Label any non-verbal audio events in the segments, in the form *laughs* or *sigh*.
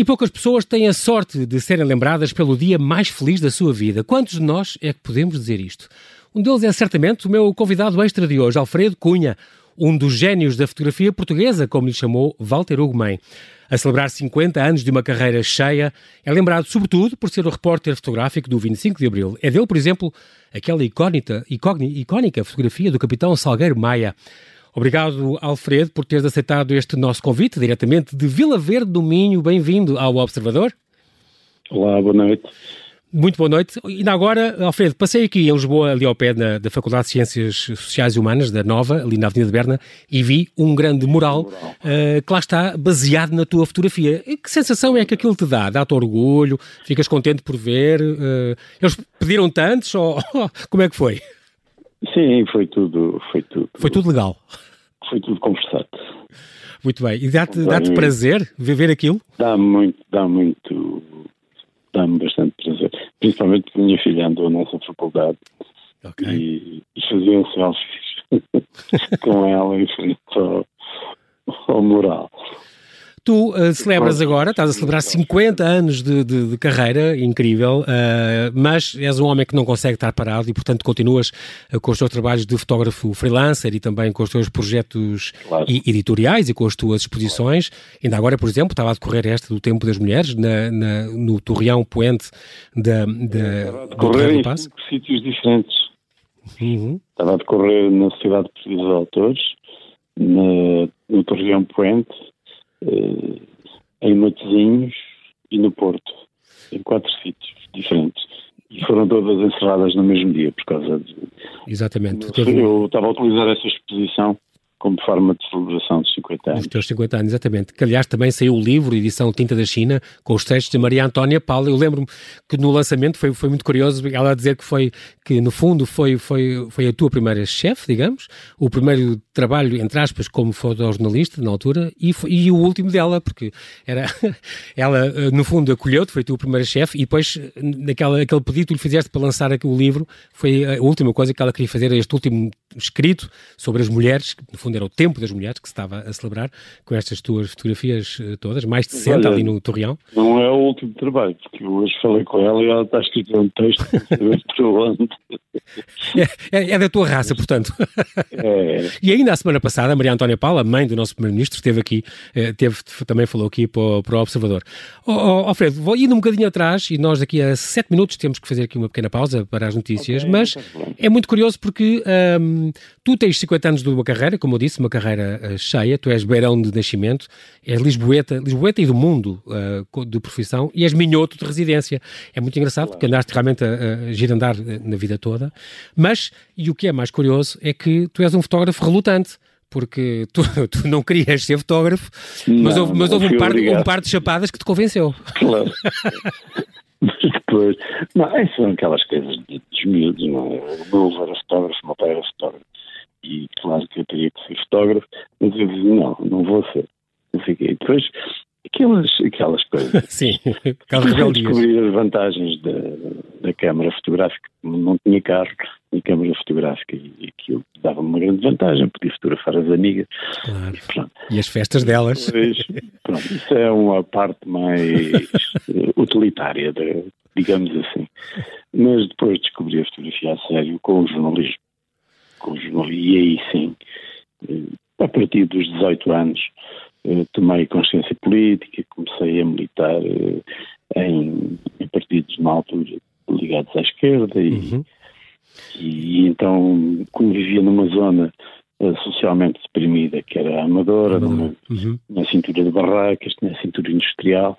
E poucas pessoas têm a sorte de serem lembradas pelo dia mais feliz da sua vida. Quantos de nós é que podemos dizer isto? Um deles é certamente o meu convidado extra de hoje, Alfredo Cunha, um dos génios da fotografia portuguesa, como lhe chamou Walter Ugumem. A celebrar 50 anos de uma carreira cheia, é lembrado sobretudo por ser o repórter fotográfico do 25 de Abril. É dele, por exemplo, aquela icónica, icónica fotografia do capitão Salgueiro Maia. Obrigado, Alfredo, por teres aceitado este nosso convite diretamente de Vila Verde do Minho. Bem-vindo ao Observador. Olá, boa noite. Muito boa noite. E agora, Alfredo, passei aqui em Lisboa, ali ao pé na, da Faculdade de Ciências Sociais e Humanas, da Nova, ali na Avenida de Berna, e vi um grande mural, mural. Uh, que lá está baseado na tua fotografia. E que sensação é que aquilo te dá? Dá-te orgulho? Ficas contente por ver? Uh, eles pediram tantos *laughs* ou como é que foi? Sim, foi tudo, foi tudo. Foi tudo legal. Foi tudo conversado. Muito bem. E dá-te dá prazer viver aquilo? Dá muito, dá muito, dá-me bastante prazer. Principalmente porque a minha filha andou nessa faculdade okay. e, e fazia um selfies *laughs* com ela em frente ao, ao mural. Tu uh, celebras agora, estás a celebrar 50 anos de, de, de carreira, incrível, uh, mas és um homem que não consegue estar parado e, portanto, continuas uh, com os teus trabalhos de fotógrafo freelancer e também com os teus projetos claro. editoriais e com as tuas exposições. Claro. Ainda agora, por exemplo, estava a decorrer esta do Tempo das Mulheres na, na no Torreão Poente da, da, decorrer em cinco sítios diferentes. Uhum. Estava a decorrer na Sociedade Portuguesa de Autores, na, no Torreão Poente, em Matosinhos e no Porto, em quatro sítios diferentes. E foram todas encerradas no mesmo dia, por causa de. Exatamente. Eu estava a utilizar essa exposição como forma de celebração dos 50 anos. Os teus 50 anos, exatamente. Que aliás também saiu o livro, edição Tinta da China, com os textos de Maria Antónia Paula. Eu lembro-me que no lançamento foi, foi muito curioso ela dizer que foi, que no fundo foi, foi, foi a tua primeira chefe, digamos, o primeiro trabalho, entre aspas, como fotojornalista na altura e, foi, e o último dela, porque era, *laughs* ela no fundo acolheu-te, foi a tua primeira chefe e depois naquela, aquele pedido que lhe fizeste para lançar o livro foi a última coisa que ela queria fazer, este último escrito sobre as mulheres, no fundo era o tempo das mulheres que se estava a celebrar, com estas tuas fotografias eh, todas, mais de 60 ali no Torreão. Não é o último trabalho, porque eu hoje falei com ela e ela está escrito um texto *laughs* é, é, é, da tua raça, portanto. É. *laughs* E ainda a semana passada, a Maria Antónia Paula, mãe do nosso Primeiro-Ministro, esteve aqui, eh, teve, também falou aqui para o, para o Observador. Oh, oh, Alfredo, vou indo um bocadinho atrás e nós daqui a sete minutos temos que fazer aqui uma pequena pausa para as notícias, okay, mas é muito curioso porque tu tens 50 anos de uma carreira, como disse, uma carreira uh, cheia, tu és beirão de nascimento, és lisboeta, lisboeta e do mundo uh, de profissão e és minhoto de residência. É muito engraçado claro. porque andaste realmente a, a girandar eh, na vida toda, mas, e o que é mais curioso, é que tu és um fotógrafo relutante porque tu, *laughs* tu, não querias ser fotógrafo, não, mas houve, mas houve um, par, um, par, de chapadas que te convenceu. Claro. *laughs* mas depois, não, são aquelas coisas de, dos miúdos, não é? O meu avô era fotógrafo, o meu pai era fotógrafo e claro que eu teria que ser fotógrafo, mas eu disse, não, não vou ser. Eu fiquei. Depois, aquelas, aquelas coisas. *laughs* Sim, aquelas descobrir as vantagens da, da câmara fotográfica. Não tinha carro, tinha câmara fotográfica e aquilo dava-me uma grande vantagem, podia fotografar as amigas. Claro. E, e as festas delas. Depois, pronto, isso é uma parte mais utilitária, de, digamos assim. Mas depois descobri a fotografia a sério com o jornalismo com e aí sim, eh, a partir dos 18 anos, eh, tomei consciência política, comecei a militar eh, em, em partidos na altura ligados à esquerda e, uhum. e então, como vivia numa zona socialmente deprimida, que era a Amadora, uhum. numa, numa cintura de barracas, tinha a cintura industrial,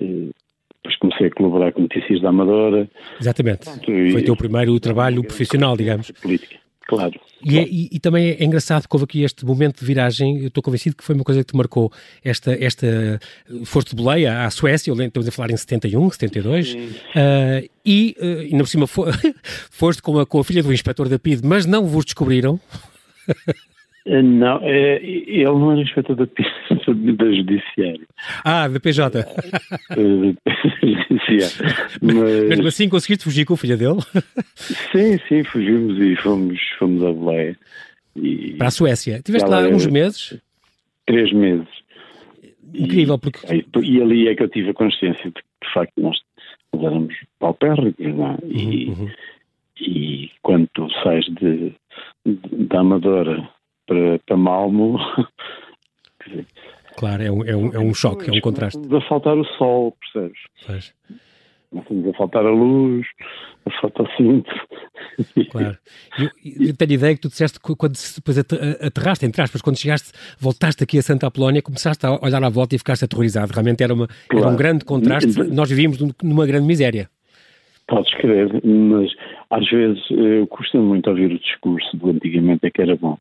depois comecei a colaborar com notícias da Amadora. Exatamente. Foi o teu primeiro trabalho profissional, digamos. Política. Claro. E, claro. É, e, e, também é engraçado que houve aqui este momento de viragem. Eu estou convencido que foi uma coisa que te marcou. Esta, esta foste de boleia à Suécia, estamos a falar em 71, 72, uh, e uh, ainda por cima *laughs* foste com a, com a filha do inspetor da PID, mas não vos descobriram. *laughs* Eh, não, é, ele não era inspetor da, *laughs* da Judiciária. Ah, da PJ. Judiciária. Mas... Mesmo assim conseguiste fugir com a filha dele? *laughs* Sim, sim, fugimos e fomos, fomos a Boleia. Para a Suécia. Tiveste lá uns meses? Três meses. incrível, porque... E, e, ali é que eu tive a consciência de que, de facto, nós éramos paupérricos, não é? E, uhum, uhum. e quando tu sais de, de, da Amadora para, para Malmo... Claro, é um, é um, é um choque, é um contraste. Estamos a faltar o sol, percebes? Pois. Estamos a faltar a luz, a cinto. Claro. Eu, eu tenho a ideia que tu disseste que quando depois aterraste, entre aspas, quando chegaste, voltaste aqui a Santa Apolónia, começaste a olhar à volta e ficaste aterrorizado. Realmente era, uma, claro. era um grande contraste. Nós vivíamos numa grande miséria. Podes crer, mas às vezes eu costumo muito ouvir o discurso do antigamente é que era bom.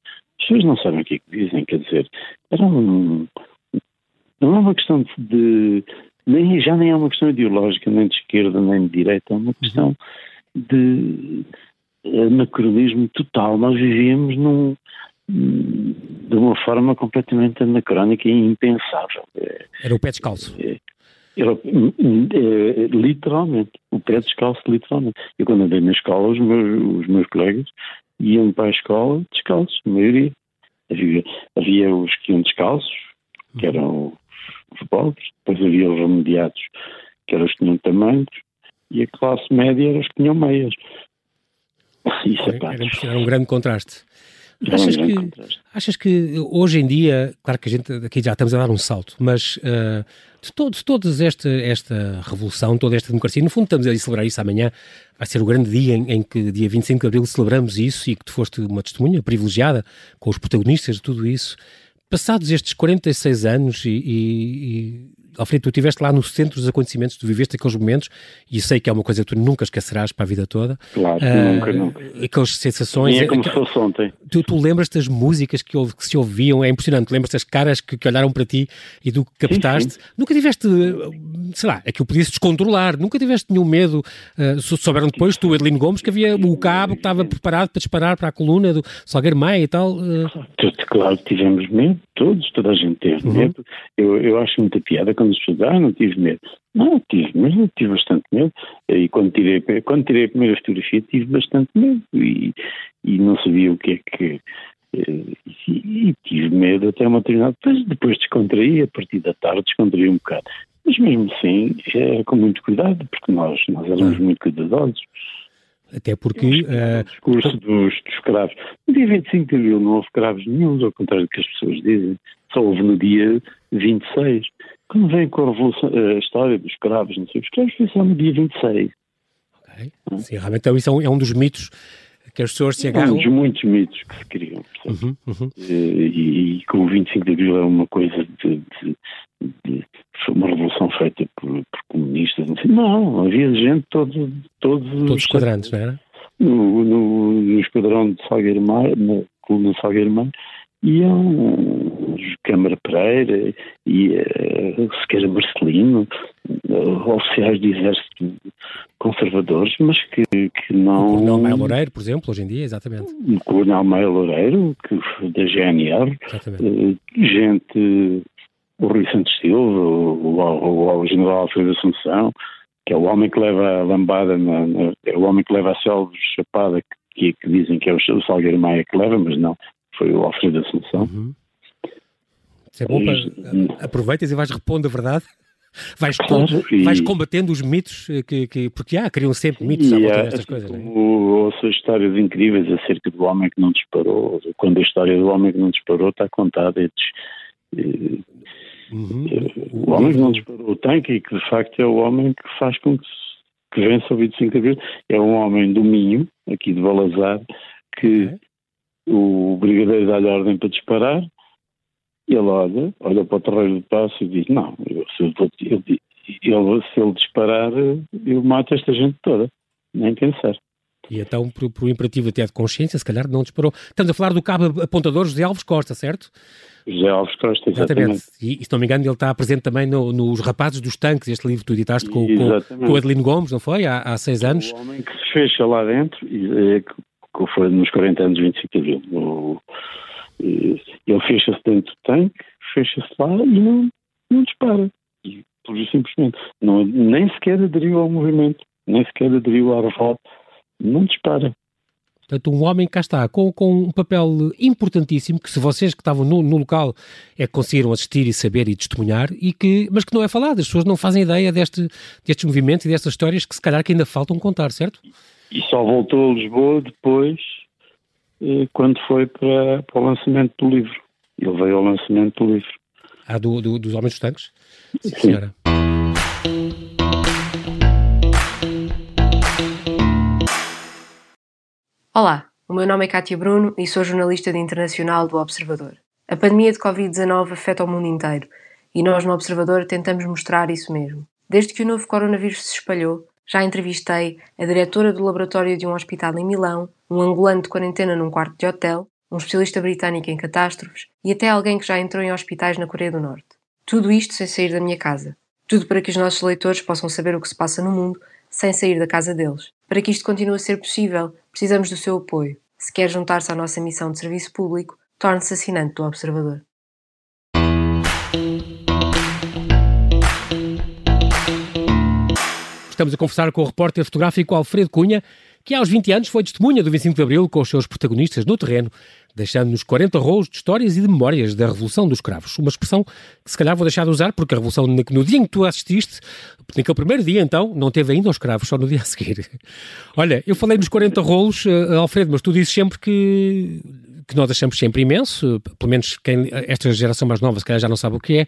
As pessoas não sabem o que é que dizem, quer dizer, era um, não é uma questão de. Nem, já nem é uma questão ideológica, nem de esquerda, nem de direita, é uma questão de anacronismo total. Nós vivíamos num, de uma forma completamente anacrónica e impensável. Era o pé descalço. É, era, é, literalmente, o pé descalço, literalmente. Eu, quando andei na escola, os meus, os meus colegas iam para a escola descalços, a maioria. Havia, havia os que iam descalços, que eram os pobres, depois havia os remediados, que eram os que tinham tamanhos, e a classe média era os que tinham meias. *laughs* E sapatos. Era, era um grande contraste. Achas que, achas que hoje em dia, claro que a gente aqui já estamos a dar um salto, mas uh, de, todo, de toda esta, esta revolução, toda esta democracia, no fundo estamos a celebrar isso amanhã, vai ser o grande dia em, em, que, dia 25 de Abril, celebramos isso e que tu foste uma testemunha privilegiada com os protagonistas de tudo isso. Passados estes 46 anos e, e, Alfredo, tu estiveste lá no centro dos acontecimentos, tu viveste aqueles momentos e sei que é uma coisa que tu nunca esquecerás para a vida toda. Claro, uh, nunca, nunca. Aquelas sensações. E é como se fosse ontem. Tu, tu lembras das músicas que, que, se ouviam, é impressionante. Lembras das caras que, que, olharam para ti e tu captaste. Sim, sim. Nunca tiveste, sei lá, aquilo podia-se descontrolar, nunca tiveste nenhum medo. Uh, souberam depois, tu, Adelino Gomes, que havia o cabo que estava preparado para disparar para a coluna do Salgueiro Maia e tal. Uh... Claro, tivemos medo, todos, toda a gente teve uhum. medo. Eu, eu acho muita piada quando as pessoas ah, não tive medo. Não, tive, mas eu tive bastante medo. E quando tirei, quando tirei a primeira fotografia tive bastante medo e, e não sabia o que é que. Eh, e, e tive medo até uma determinada. Depois, depois descontraí, a partir da tarde descontraí um bocado. Mas mesmo assim, é com muito cuidado, porque nós, nós éramos muito cuidadosos. Até porque. Uh... O discurso dos, dos cravos. No dia 25 de abril não houve cravos nenhum, ao contrário do que as pessoas dizem. Só houve no dia 26. Quando vem com a, revolução, a história dos escravos, não sei, os escravos foi só no dia 26. Ok. Sim, realmente então, isso é um, é um dos mitos que as pessoas se agarram. Um dos muitos mitos que se criam. Uhum, uhum. E, e, com o 25 de Abril é uma coisa de, de, de uma revolução feita por, por comunistas. Não, sei. não, havia gente todos todos todos os quadrantes, não era? No, no, no esquadrão de Salgueiro Mar, coluna de Salgueiro Mar, iam Câmara Pereira e uh, Sequeira Marcelino, uh, oficiais de exército conservadores, mas que, que não... O Coronel Maia Loureiro, por exemplo, hoje em dia, exatamente. O Coronel Maia Loureiro, que, da GNR, uh, gente, o Rui Santos Silva, o, o, o General Alfredo Assunção, que é o homem que leva a lambada, na, na, é o homem que leva a selva chapada, que, que, dizem que é o, o Salgueiro Maia que leva, mas não, foi o Alfredo Assunção. Uhum. Isso é bom para... Aproveitas e vais repondo a verdade? *laughs* Vais, claro, e... vais combatendo os mitos, eh, que, que, porque há, criam sempre mitos à volta destas coisas. Não é? Ouço histórias incríveis acerca do homem que não disparou. Quando a história do homem que não disparou está contada, é uhum. Eh, o homem que não disparou o tanque e que de facto é o homem que faz com que, que vença o 25 de Abril. É um homem do Minho, aqui de Balazar, que okay o brigadeiro dá-lhe ordem para disparar, ele olha, olha para o terreiro do passo e diz, não, eu, se, eu, ele, se ele disparar, eu mato esta gente toda, nem pensar. E então, por, por imperativo até de consciência, se calhar não disparou. Estamos a falar do cabo apontador José Alves Costa, certo? José Alves Costa, exatamente. exatamente. E, se não me engano, ele está presente também no, nos Rapazes dos Tanques, este livro que tu editaste com, com, Adelino Gomes, não foi? Há, há seis anos. O homem que se fecha lá dentro, e, é, que foi nos 40 anos de 25 de Abril. O, ele fecha-se dentro do tanque, fecha-se lá e não, não dispara. E, por simplesmente, não, nem sequer aderiu ao movimento, nem sequer aderiu à revolta, não dispara. Portanto, um homem cá está, com, com um papel importantíssimo, que se vocês que estavam no, no, local é que conseguiram assistir e saber e testemunhar, e que, mas que não é falado, as pessoas não fazem ideia deste, destes movimentos e destas histórias que se calhar que ainda faltam contar, certo? E só voltou a Lisboa depois, eh, quando foi para, para o lançamento do livro. Ele veio ao lançamento do livro. Ah, do, do dos Homens dos Tanques? Sim, senhora. Olá, o meu nome é Cátia Bruno e sou jornalista de internacional do Observador. A pandemia de Covid-19 afeta o mundo inteiro e nós no Observador tentamos mostrar isso mesmo. Desde que o novo coronavírus se espalhou, já entrevistei a diretora do laboratório de um hospital em Milão, um angolano de quarentena num quarto de hotel, um especialista britânico em catástrofes e até alguém que já entrou em hospitais na Coreia do Norte. Tudo isto sem sair da minha casa. Tudo para que os nossos leitores possam saber o que se passa no mundo sem sair da casa deles. Para que isto continue a ser possível, precisamos do seu apoio. Se quer juntar-se à nossa missão de serviço público, torne-se assinante do Observador. Estamos a conversar com o repórter fotográfico Alfredo Cunha, que aos 20 anos foi testemunha do 25 de Abril com os seus protagonistas no terreno, deixando-nos 40 rolos de histórias e de memórias da Revolução dos Cravos. Uma expressão que se calhar vou deixar de usar, porque a Revolução, no dia em que tu assististe, naquele primeiro dia então, não teve ainda os cravos, só no dia a seguir. *laughs* Olha, eu falei nos 40 rolos, uh, Alfredo, mas tu dizes sempre que que nós achamos sempre imenso, pelo menos quem, esta geração mais nova se calhar já não sabe o que é,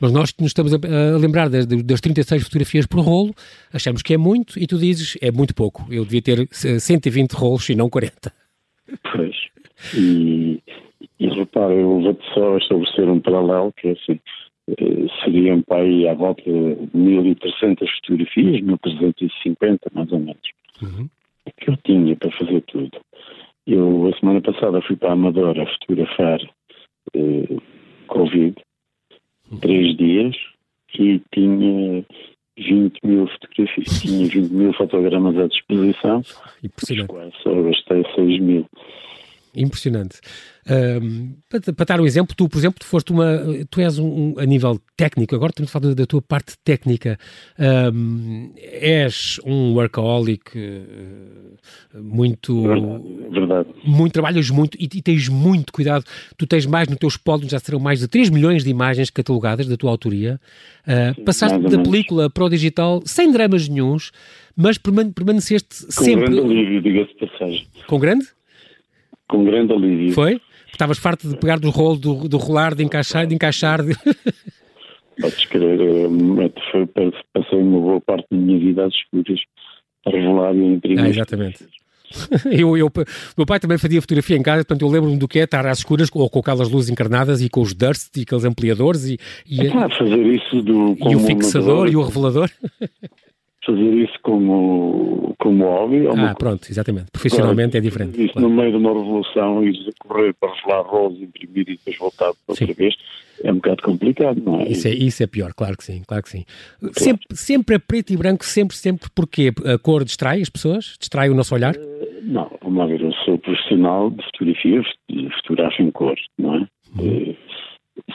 mas nós nos estamos a, a lembrar das, das 36 fotografias por rolo, achamos que é muito e tu dizes é muito pouco. Eu devia ter 120 rolos e não 40. Pois, e, e repara, eu vou-te só estabelecer um paralelo que é assim, eh, seriam para aí à volta de 1.300 fotografias, 1.350 mais ou menos, uhum. que eu tinha para fazer tudo. Eu, a semana passada, fui para a Amadora fotografar eh, Covid, três dias, e tinha 20 mil fotografias, tinha 20 mil fotogramas à disposição, Impressionante. quase só gastei 6 mil. Impressionante. Um, para, para, dar um exemplo, tu, por exemplo, tu foste uma. Tu és um, um a nível técnico, agora temos falado da, da tua parte técnica. Um, és um workaholic uh, muito. Verdade. Muito, trabalhas muito e, e, tens muito cuidado. Tu tens mais no teu espólio, já serão mais de 3 milhões de imagens catalogadas da tua autoria. Uh, passaste da menos. película para o digital sem dramas nenhums, mas permaneceste Com sempre. Grande alívio, diga-se passagem. Com grande? Com grande alívio. Foi? Estavas farto de pegar do rolo, do, do rolar, de encaixar, de encaixar. De... *laughs* Podes crer, foi, passei uma boa parte da minha vida às escuras a revelar e a imprimir. Ah, exatamente. *laughs* Eu, eu, meu pai também fazia fotografia em casa, portanto eu lembro-me do que é estar às escuras ou com aquelas luzes encarnadas e com os durst e aqueles ampliadores e, e, ah, fazer isso do, e o fixador e o revelador. *laughs* fazer isso como, como hobby. ah, uma... pronto, exatamente. Profissionalmente é diferente. Isso claro. no meio de uma revolução, ir a correr para revelar rolos, imprimir e depois voltar outra sim. vez, é um bocado complicado, não é? Isso, é? isso é pior, claro que sim, claro que sim. Claro. Sempre, sempre a preto e branco, sempre, sempre, porque a cor distrai as pessoas? Distrai o nosso olhar? Uh, não, vamos ver, eu sou profissional de fotografia, fotografo em cor, não é? Uh,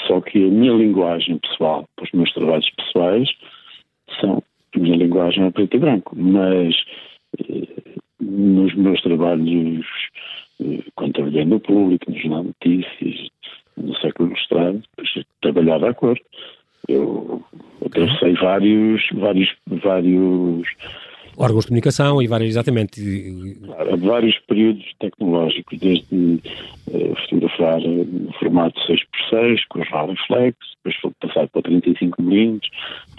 só que a minha linguagem pessoal, para os meus trabalhos pessoais, minha linguagem é preto e branco, mas eh, nos meus trabalhos, quando trabalhei no público, nos jornal notícias, no século ilustrado, trabalhava a cor. Eu atravessei vários, vários, vários órgãos de comunicação e vários, exatamente. Claro, vários períodos tecnológicos, desde uh, fotografar no formato 6x6, com os Rolleiflex, depois foi passado para 35mm,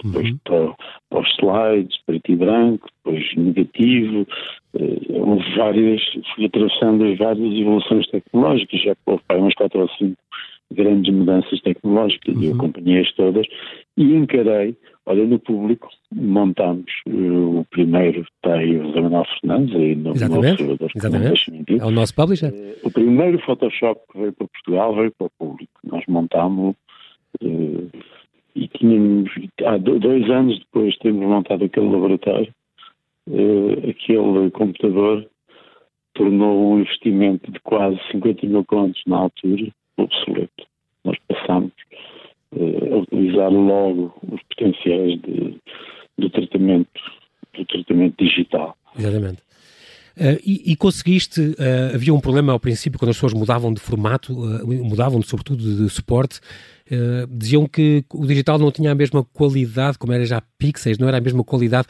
depois uhum. para, para, os slides, preto e branco, depois negativo. Uh, houve várias, fui atravessando as várias evoluções tecnológicas, já houve umas 4 ou 5 grandes mudanças tecnológicas uhum. e eu acompanhei-as todas e encarei Olha, no público montamos uh, o primeiro, está aí o Manuel Fernandes, aí no, exatamente, no exatamente. É o nosso publisher. Uh, o primeiro Photoshop que veio para Portugal veio para o público. Nós montámos uh, e tínhamos, há dois anos depois de termos montado aquele laboratório, aquele computador tornou um investimento de quase 50 mil contos na altura obsoleto. Nós passamos uh, a utilizar logo os potenciais de, do tratamento do tratamento digital. Exatamente. Uh, e, e, conseguiste, uh, havia um problema ao princípio quando as pessoas mudavam de formato, uh, mudavam sobretudo de, suporte, diziam que o digital não tinha a mesma qualidade, como era já pixels, não era a mesma qualidade.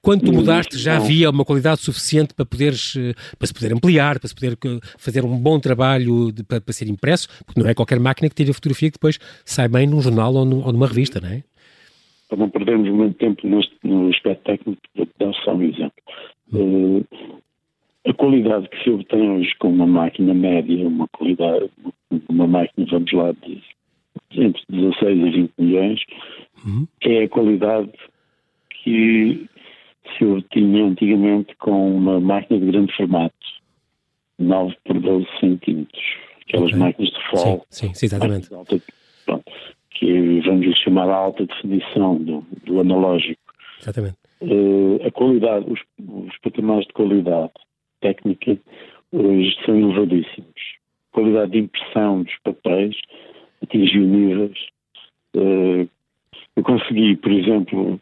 Quando tu mudaste já havia uma qualidade suficiente para poderes, para se poder ampliar, para se poder fazer um bom trabalho de, para, para, ser impresso, porque não é qualquer máquina que tira fotografia que depois sai bem num jornal ou, ou numa revista, não é? Para não perdermos muito tempo no, no aspecto técnico, vou dar só um exemplo. Uh, a qualidade que se obtém hoje com uma máquina média, uma qualidade, uma máquina, vamos lá, de entre 16 e 20 milhões, uhum. é a qualidade que se obtinha antigamente com uma máquina de grande formato, 9 por 12 centímetros, aquelas okay. máquinas de FOL. Sim, sim, sim exatamente. Alta, pronto, que vamos chamar a alta definição do, do analógico. Exatamente. Uh, a qualidade, os, os patamares de qualidade técnica hoje são elevadíssimos. A qualidade de impressão dos papéis atingiu níveis. Uh, eu consegui, por exemplo,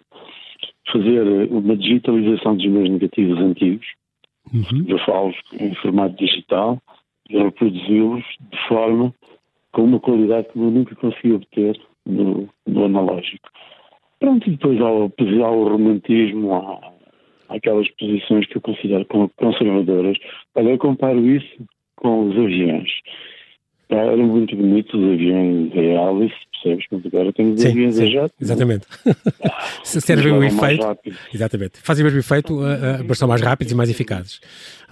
fazer uma digitalização dos meus negativos antigos, uhum. eu falo em formato digital, reproduzi-los de forma com uma qualidade que eu nunca consegui obter no, no analógico. Pronto, e depois ao, ao romantismo, há, aquelas posições que eu considero conservadoras. Olha, eu comparo isso com os aviões. Eram muito bonitos os aviões a Alice, percebes? Mas agora temos sim, aviões sim, a jato. Exatamente. *laughs* Ah, Servem o efeito. Exatamente. Fazem o mesmo efeito, mas são mais rápidos e mais eficazes.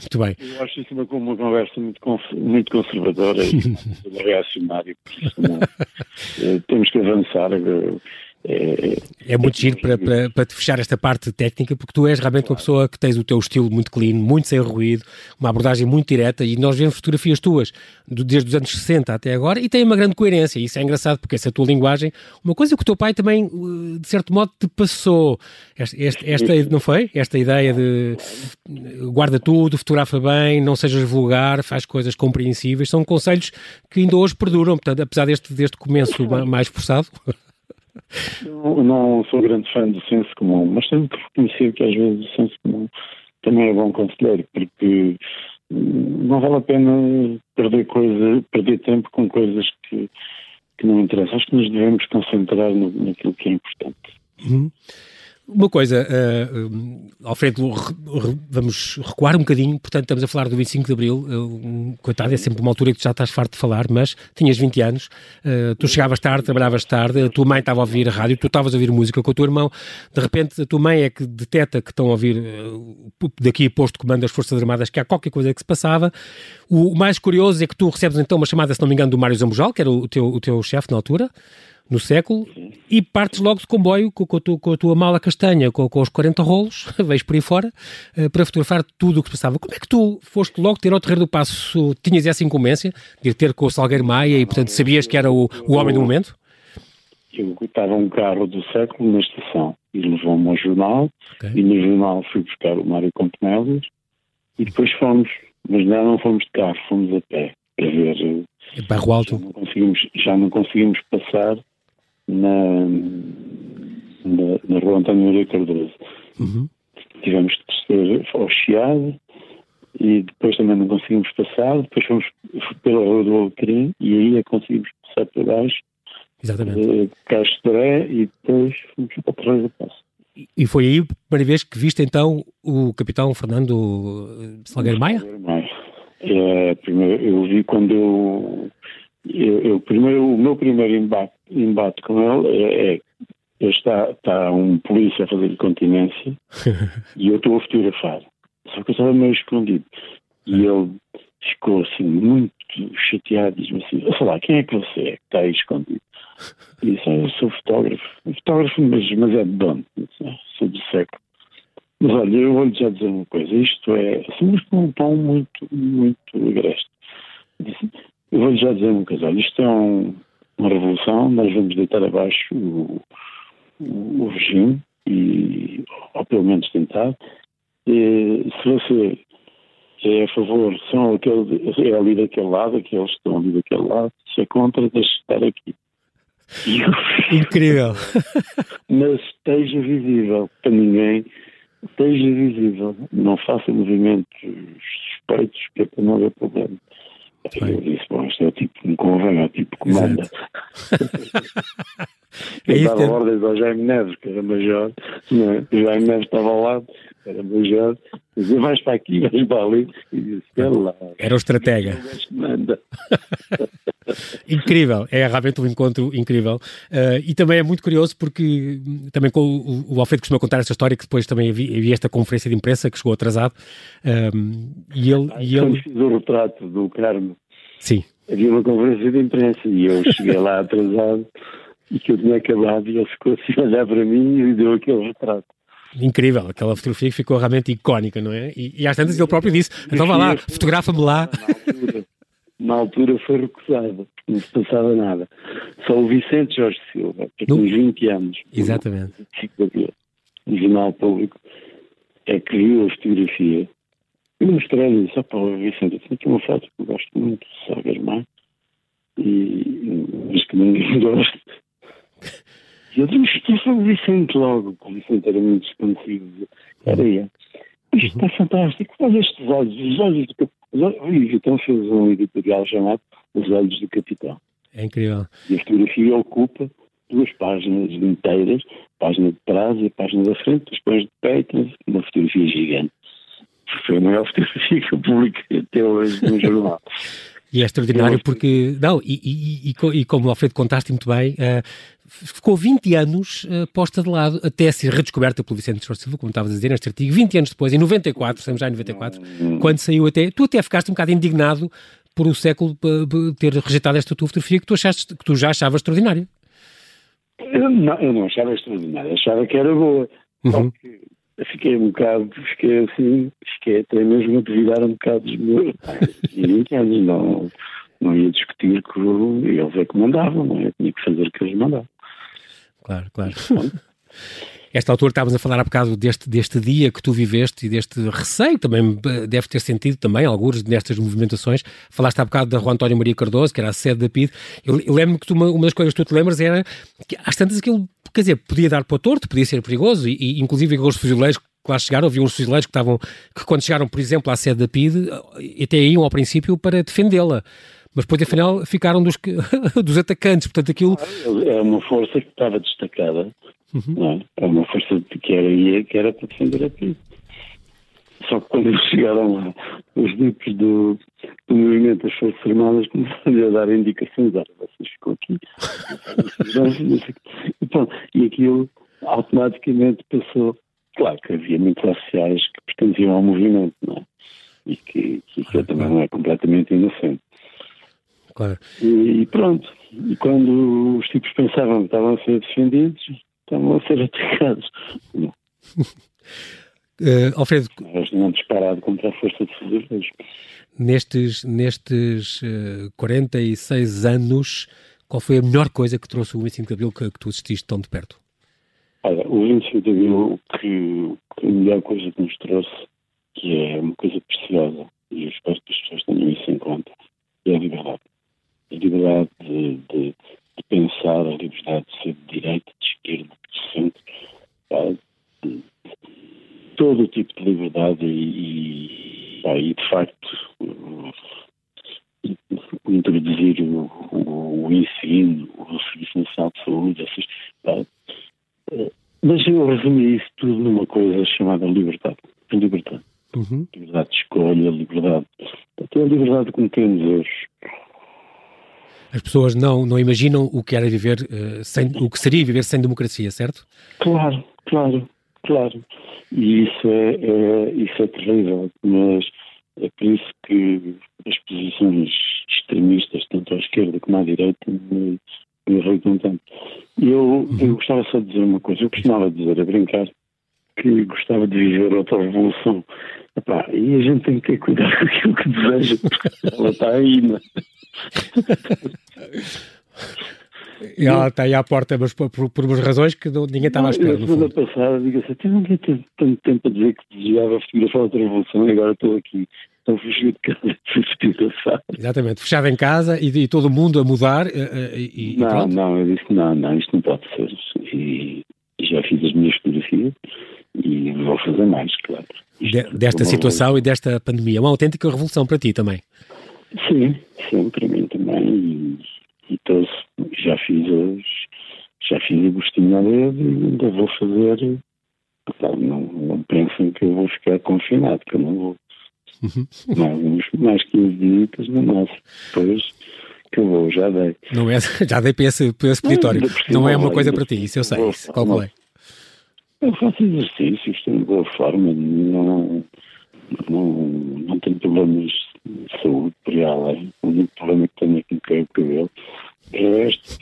Muito bem. Eu acho isso uma, uma conversa muito, muito conservadora e *laughs* reacionária. uh, temos que avançar. Uh, é, é muito giro para, para, para, te fechar esta parte técnica, porque tu és realmente uma pessoa que tens o teu estilo muito clean, muito sem ruído, uma abordagem muito direta, e nós vemos fotografias tuas desde os anos 60 até agora e tem uma grande coerência. E isso é engraçado, porque essa tua linguagem, uma coisa que o teu pai também, uh, de certo modo, te passou. Esta, esta, esta não foi? Esta ideia de guarda tudo, fotografa bem, não sejas vulgar, faz coisas compreensíveis, são conselhos que ainda hoje perduram, portanto, apesar deste, deste começo mais forçado. *laughs* Eu não sou grande fã do senso comum, mas tenho que reconhecer que às vezes o senso comum também é bom conselheiro, porque hum, não vale a pena perder, coisa, perder tempo com coisas que, que não interessam. Acho que nos devemos concentrar no, naquilo que é importante. Uhum. Uma coisa, uh, Alfredo, vamos recuar um bocadinho, portanto estamos a falar do 25 de Abril, uh, coitado, é sempre uma altura que tu já estás farto de falar, mas tinhas 20 anos, uh, tu chegavas tarde, trabalhavas tarde, a tua mãe estava a ouvir a rádio, tu estavas a ouvir música com o teu irmão, de repente a tua mãe é que deteta que estão a ouvir daqui a posto comando das Forças Armadas que há qualquer coisa que se passava. O, o mais curioso é que tu recebes então uma chamada, se não me engano, do Mário Zambujal, que era o teu, o teu chefe na altura, no século, e partes logo de comboio com, com, a, tua, com a tua mala castanha, com, com, os 40 rolos, *laughs* vejo por aí fora, uh, para fotografar tudo o que se passava. Como é que tu foste logo ter ao Terreiro do Passo? Tinhas essa incumbência de ir ter com o Salgueiro Maia e, portanto, sabias que era o, o homem do momento? Eu estava um carro do século na estação e levou-me ao jornal, okay. e no jornal fui buscar o Mário Compenelas e depois fomos, mas não, não fomos de carro, fomos a pé para ver. É Barro Alto? Já não conseguimos, já não conseguimos passar na, na, na rua António Maria Cardoso. Uhum. Tivemos que descer ao Chiado e depois também não conseguimos passar, depois fomos pela rua do Alecrim e aí é conseguimos passar por baixo. Exatamente. Castoré e depois fomos para o Terreiro do Passo. E foi aí a primeira vez que viste então o capitão Fernando Salgueiro Maia? Salgueiro Maia. É, primeiro, eu vi quando eu eu, eu, primeiro, o meu primeiro embate, embate com ele é, é está, está um polícia a fazer continência *laughs* e eu estou a fotografar. Só que eu estava meio escondido. E ele ficou assim muito chateado e disse-me assim, sei lá, quem é que você é que está aí escondido? E disse, ah, eu sou fotógrafo. Fotógrafo, mas, mas é de dono. Ah, sou do século. Mas olha, eu vou-lhe já dizer uma coisa. Isto é, assim, com um tom muito, muito. Disse, vou já dizer uma coisa, olha, isto é um, uma revolução, nós vamos deitar abaixo o, o, o regime, e, ou pelo menos tentar. E, se você é a favor, são aquele, é ali daquele lado, aqueles que estão ali daquele lado, se é contra, deixe estar aqui. Incrível! *laughs* Mas esteja visível para ninguém esteja visível, não faça movimentos suspeitos, que é para não haver problema. Eu disse, bom, isto é o tipo que me convém, é o tipo que manda. *laughs* eu é dava ordens ao Jaime Neves, que era major, não é? o Jaime Neves estava ao lado, era major, dizia, vais para aqui, vais para ali, e disse, lá. Era o estratega. Manda. *laughs* incrível, é realmente um encontro incrível. Uh, e também é muito curioso porque também com o, o Alfredo costuma contar esta história que depois também havia, havia esta conferência de imprensa que chegou atrasado. Um, e ele. Ah, e ele... fiz o retrato do Carmo. Sim. Havia uma conferência de imprensa e eu cheguei lá atrasado e que eu tinha acabado e ele ficou assim a olhar para mim e deu aquele retrato. Incrível, aquela fotografia que ficou realmente icónica, não é? E, e às tantas ele próprio disse: então vá lá, fotografa-me lá. Na altura, foi recusado, não se passava nada. Só o Vicente Jorge Silva, que tem 20 anos, Exatamente. no Jornal Público, é que viu a fotografia e mostrei-lhe só para o Vicente: eu tenho aqui uma foto que eu gosto muito, Sagas Mar, e, mas que ninguém *laughs* gosta. E eu disse, isto foi o Vicente logo, o Vicente era muito expansivo. Era ele. Isto está fantástico, faz estes olhos, os olhos do capitão. E então fez um editorial chamado Os Olhos do Capitão. É incrível. E a fotografia ocupa duas páginas inteiras, página de trás e a página da frente, depois de peito, uma fotografia gigante. Foi a maior fotografia que eu publiquei até hoje no jornal. *laughs* E é extraordinário porque, não, e, e, e, e como o Alfredo contaste muito bem, uh, ficou 20 anos uh, posta de lado até ser redescoberta pelo Vicente Jorge Silva, como estavas a dizer neste artigo, 20 anos depois, em 94, estamos já em 94, hum. quando saiu até, tu até ficaste um bocado indignado por o século ter rejeitado esta tua fotografia que tu, achaste, que tu já achavas extraordinária. Eu não, eu não achava extraordinária, achava que era boa. Uhum. que fiquei um bocado, fiquei assim, fiquei até mesmo a duvidar um bocado dos meus pais. não, não ia discutir que eles é que mandavam, não é? Eu tinha que fazer o que eles mandavam. Claro, claro. *laughs* Esta altura estávamos a falar há bocado deste, deste dia que tu viveste e deste receio, também deve ter sentido também, alguns nestas movimentações. Falaste há bocado da Rua António Maria Cardoso, que era a sede da PID. Eu, eu lembro que tu, uma, uma, das coisas que tu te lembras era que às tantas aquilo, quer dizer, podia dar para o torto, podia ser perigoso, e, e inclusive aqueles fuzileiros que lá chegaram, havia uns fuzileiros que estavam, que quando chegaram, por exemplo, à sede da PID, eh, até iam ao princípio para defendê-la mas depois afinal ficaram dos, *laughs* dos atacantes, portanto aquilo... É uma força que estava destacada Uhum. É? é uma força que era aí que era para defender a. Só que quando eles *laughs* chegaram lá, os grupos do, do movimento das Forças Armadas começaram a dar indicações, olha, vocês ficam aqui, *laughs* e, pronto, e aquilo automaticamente passou. Claro que havia muitos oficiais que pertenciam ao movimento, não é? E que, que aquilo também não é completamente inocente. Claro. E, e, pronto, e quando os tipos pensavam que estavam a ser defendidos, estavam a ser atacados. Uh, *laughs* Alfredo. Mas não disparado contra a força de fuzileiros. Nestes, nestes uh, 46 anos, qual foi a melhor coisa que trouxe o 25 de Abril que, que tu assististe tão de perto? Olha, o 25 de Abril, que, que a melhor coisa que nos trouxe, que é uma coisa preciosa, e eu espero que as pessoas tenham isso em conta, é a liberdade. A liberdade de, de, de pensar, a liberdade de ser de direita, de esquerda, de centro, tá? todo o tipo de liberdade e, e, e de facto introduzir o, o, o, ensino, o Serviço Nacional de Saúde, essas, tá? mas eu resumi isso tudo numa coisa chamada liberdade. Liberdade. Uhum. Liberdade de escolha, liberdade. Até a liberdade que temos hoje as pessoas não, não imaginam o que era viver uh, sem, o que seria viver sem democracia, certo? Claro, claro, claro. E isso é, é isso é terrível, mas é por isso que as posições extremistas, tanto à esquerda como à direita, me, me irritam tanto. Eu, uhum. eu gostava só de dizer uma coisa, eu costumava dizer, a brincar, que gostava de viver outra revolução. Epá, e a gente tem que ter cuidado com aquilo que deseja, porque ela está aí, não é? E ela está aí à porta, mas por, por, por umas razões que não, ninguém estava à espera. Na semana passada, digo assim, eu não tinha tanto tempo a dizer que desejava fotografar outra revolução e agora estou aqui. Estou fugido de casa *laughs* fotografar. Exatamente, fechado em casa e, e, todo mundo a mudar. E, e não, não, eu disse não, não, isto não pode ser. E já fiz as minhas fotografias E vou fazer mais, claro. De, desta situação e desta pandemia. Uma autêntica revolução para ti também. Sim, sim, para mim também. E, e todos, já fiz os, já fiz o gostinho a dedo e ainda vou fazer. Não, não pensem que eu vou ficar confinado, que eu não vou. Uhum. Mais, mais 15 dias no nosso. Depois que eu vou, já dei. Não é, *laughs* já dei para esse, para esse peditório. Não, não é uma coisa para ti, isso eu sei, isso calculei. Eu faço exercícios, tenho boa forma, não, não, não tenho problemas de saúde por aí além. O único problema que tenho é que me cai o cabelo. O resto.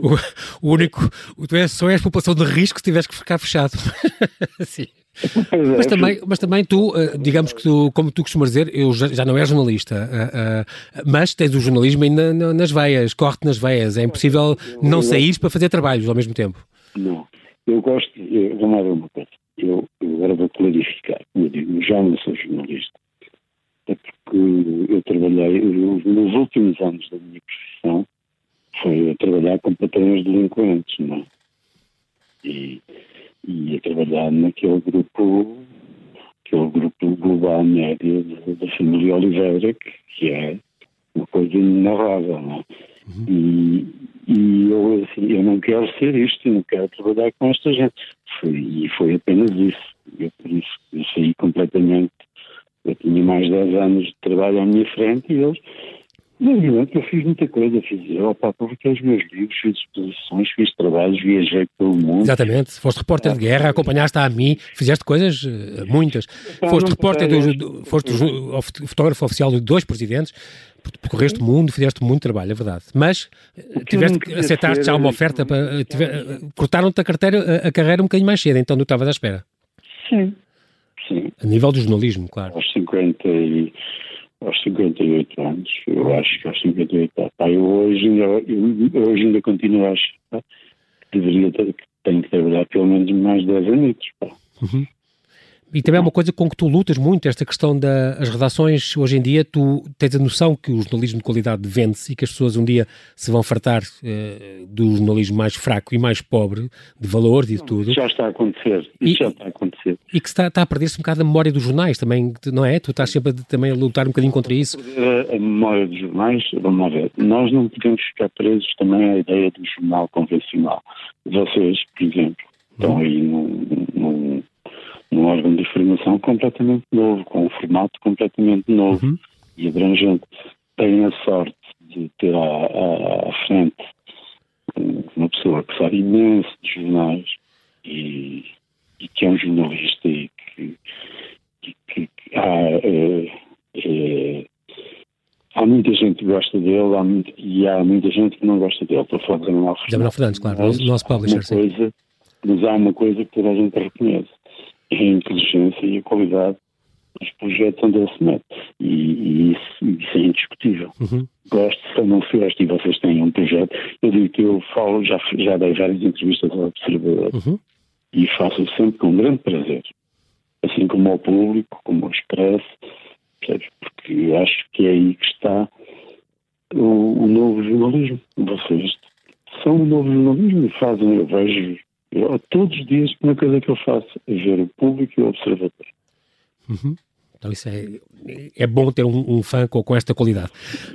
*laughs* o, o, único. Tu és, só és população de risco se tiveres que ficar fechado. *laughs* Sim. É, mas, também, mas também tu, eh, digamos que tu, como tu costumas dizer, eu já, já não és jornalista, uh, uh, mas tens o jornalismo ainda nas veias, corre-te nas veias, é impossível não sair para fazer trabalhos ao mesmo tempo. Não, eu gosto, eu, lá ver uma coisa, eu, eu agora vou clarificar, eu digo, já não sou jornalista, é porque eu trabalhei, eu, nos últimos anos da minha profissão, foi a trabalhar com patrões delinquentes, não é? E e a trabalhar naquele grupo, aquele grupo global médio da família Oliveira, que, que é uma coisa inenarrável, não é? Uhum. E, e não quero ser isto, não quero trabalhar com esta gente. Foi, e foi apenas isso. Eu, por isso, eu saí completamente. Eu tinha mais de 10 anos de trabalho à minha frente e eles não, eu fiz muita coisa, fiz, opa, publiquei os meus livros, fiz exposições, fiz trabalhos, viajei pelo mundo. Exatamente, foste repórter de guerra, acompanhaste a mim, fizeste coisas, eh, muitas. foste repórter, do, foste fotógrafo oficial de dois presidentes, percorreste o mundo, fizeste muito trabalho, é verdade. Mas eh, tiveste que aceitaste já uma oferta para. Eh, cortaram-te a, carteira, a carreira um bocadinho mais cedo, então não estavas à espera. Sim, sim. A nível do jornalismo, claro. Aos 50 e aos 58 anos. Eu acho que aos 58 anos. Pá, eu hoje ainda, eu, hoje ainda continuo a achar que deveria ter, que tenho que trabalhar pelo menos mais 10 anos. Uhum. E também é uma coisa com que tu lutas muito, esta questão das redações. Hoje em dia, tu tens a noção que o jornalismo de qualidade vende-se e que as pessoas um dia se vão fartar eh, do jornalismo mais fraco e mais pobre, de valor e de tudo. Já está a acontecer. E, já está a acontecer. E que está, está a perder-se um bocado a memória dos jornais também, não é? Tu estás sempre a, também a lutar um bocadinho contra isso. A, a memória dos jornais, vamos ver, nós não podemos ficar presos também à ideia do jornal convencional. Vocês, por exemplo, estão aí num, num órgão de informação completamente novo, com um formato completamente novo uhum. e abrangente. Tem a sorte de ter à, à, à, frente uma pessoa que sabe imenso de jornais e, e que é um jornalista e que, que, que há, é, é, há muita gente que gosta dele há muito, e há muita gente que não gosta dele. Estou a falar de Manuel Fernandes. Fernandes, claro, o nosso publisher, sim. Coisa, mas há uma coisa que toda a gente reconhece a inteligência e a qualidade dos projetos onde ele se mete. E, e isso, isso, é indiscutível. Uhum. Gosto, se não se gosto e vocês têm um projeto, eu digo que eu falo, já, já dei várias entrevistas ao Observador uhum. e faço sempre com grande prazer. Assim como ao público, como ao Expresso, porque eu acho que é aí que está o, o novo jornalismo. Vocês são o novo jornalismo e fazem, eu vejo eu, todos os dias, uma coisa que eu faço é ver o público e o observador. Uhum. Então isso é, é bom ter um, um fã com, com, esta qualidade.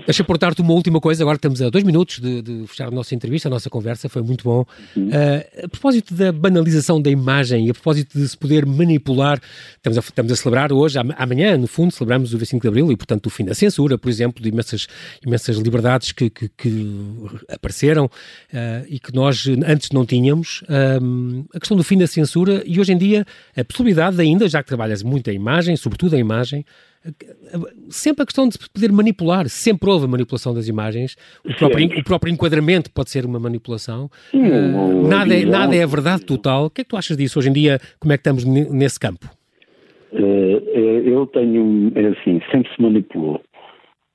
Deixa portar-te uma última coisa, agora estamos a dois minutos de, de, fechar a nossa entrevista, a nossa conversa, foi muito bom. Uh, a propósito da banalização da imagem e a propósito de se poder manipular, estamos a, estamos a celebrar hoje, amanhã, no fundo, celebramos o 25 de Abril e, portanto, o fim da censura, por exemplo, de imensas, imensas liberdades que, que, que apareceram uh, e que nós antes não tínhamos. A questão do fim da censura e hoje em dia a possibilidade ainda, já que trabalhas muito a imagem, sobretudo a imagem, imagem, sempre a questão de poder manipular, sempre houve a manipulação das imagens, o próprio, o próprio enquadramento pode ser uma manipulação, uh, nada, é, nada é a verdade total. O que é que tu achas disso hoje em dia? Como é que estamos nesse campo? Uh, eu tenho, é assim, sempre se manipulou.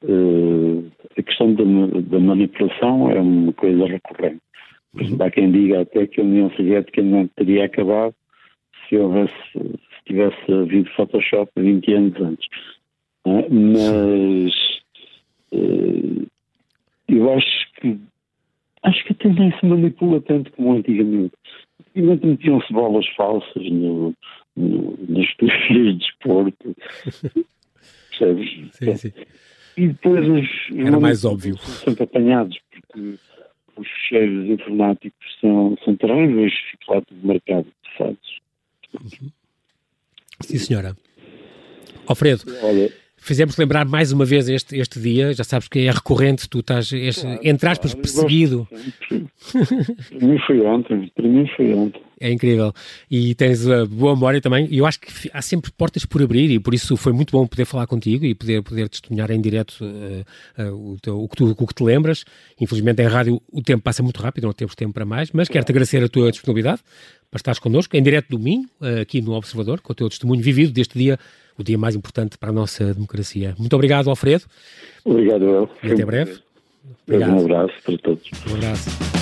Uh, a questão da, da, manipulação é uma coisa recorrente. Uhum. Há quem diga até que a União Soviética não teria acabado se houvesse tivesse havido Photoshop 20 anos antes. É? Mas uh, eu acho que acho que até nem se manipula tanto como antigamente. Simplesmente metiam-se bolas falsas no, no, nas *laughs* de desporto. Percebes? Sim, sim. E depois os. Era mais óbvio. São apanhados, porque os fecheiros informáticos são, são terríveis, fica lá tudo marcado de fatos. Uhum. Sim, senhora. Alfredo, Olha, fizemos lembrar mais uma vez este, este dia, já sabes que é recorrente, tu estás, este, claro, entre aspas, claro, perseguido. para mim foi ontem, para mim foi ontem. É incrível. E tens a boa memória também. E eu acho que há sempre portas por abrir e por isso foi muito bom poder falar contigo e poder, poder testemunhar em direto uh, uh, o, teu, o, que tu, o que te lembras. Infelizmente em rádio o tempo passa muito rápido, não temos tempo para mais, mas quero-te agradecer a tua disponibilidade para estares connosco em direto domingo, uh, aqui no Observador, com o teu testemunho vivido deste dia, o dia mais importante para a nossa democracia. Muito obrigado, Alfredo. Obrigado, eu. E até breve. Obrigado. Um abraço para todos. Um abraço.